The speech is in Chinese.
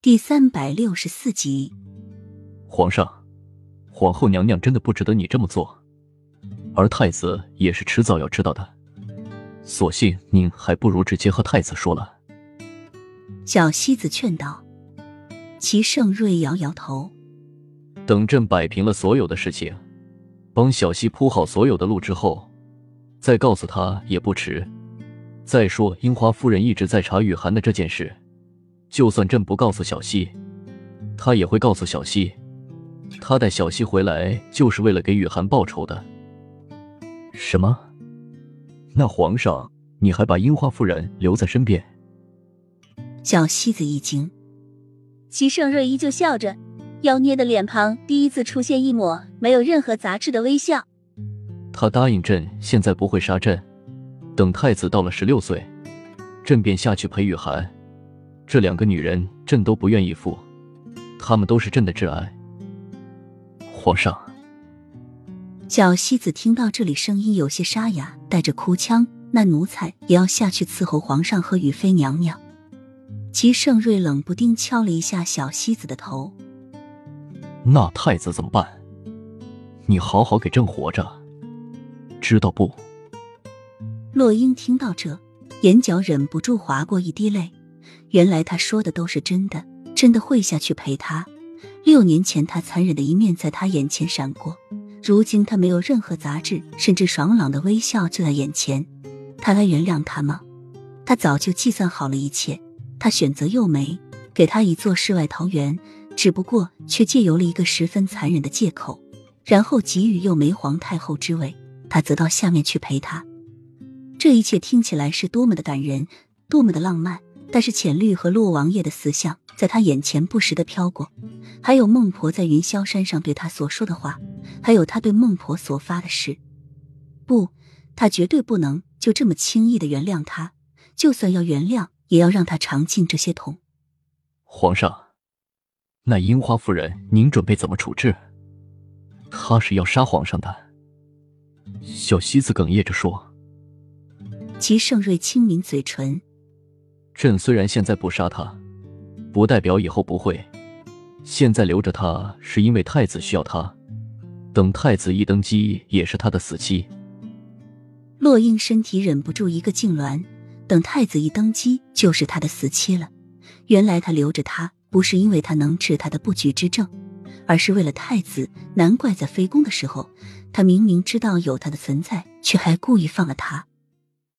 第三百六十四集，皇上，皇后娘娘真的不值得你这么做，而太子也是迟早要知道的。索性您还不如直接和太子说了。小西子劝道。齐盛瑞摇摇头。等朕摆平了所有的事情，帮小西铺好所有的路之后，再告诉他也不迟。再说，樱花夫人一直在查雨涵的这件事。就算朕不告诉小溪，他也会告诉小溪。他带小溪回来就是为了给雨涵报仇的。什么？那皇上，你还把樱花夫人留在身边？小西子一惊，齐盛瑞依旧笑着，妖孽的脸庞第一次出现一抹没有任何杂质的微笑。他答应朕，现在不会杀朕。等太子到了十六岁，朕便下去陪雨涵。这两个女人，朕都不愿意负，她们都是朕的挚爱。皇上，小西子听到这里，声音有些沙哑，带着哭腔。那奴才也要下去伺候皇上和雨妃娘娘。齐盛瑞冷不丁敲了一下小西子的头。那太子怎么办？你好好给朕活着，知道不？洛英听到这，眼角忍不住划过一滴泪。原来他说的都是真的，真的会下去陪他。六年前他残忍的一面在他眼前闪过，如今他没有任何杂质，甚至爽朗的微笑就在眼前。他该原谅他吗？他早就计算好了一切。他选择幼梅，给他一座世外桃源，只不过却借由了一个十分残忍的借口，然后给予幼梅皇太后之位，他则到下面去陪他。这一切听起来是多么的感人，多么的浪漫。但是浅绿和洛王爷的死相在他眼前不时的飘过，还有孟婆在云霄山上对他所说的话，还有他对孟婆所发的誓。不，他绝对不能就这么轻易的原谅他，就算要原谅，也要让他尝尽这些痛。皇上，那樱花夫人，您准备怎么处置？她是要杀皇上的。小西子哽咽着说。齐盛瑞轻抿嘴唇。朕虽然现在不杀他，不代表以后不会。现在留着他，是因为太子需要他。等太子一登基，也是他的死期。洛英身体忍不住一个痉挛。等太子一登基，就是他的死期了。原来他留着他，不是因为他能治他的不举之症，而是为了太子。难怪在飞宫的时候，他明明知道有他的存在，却还故意放了他。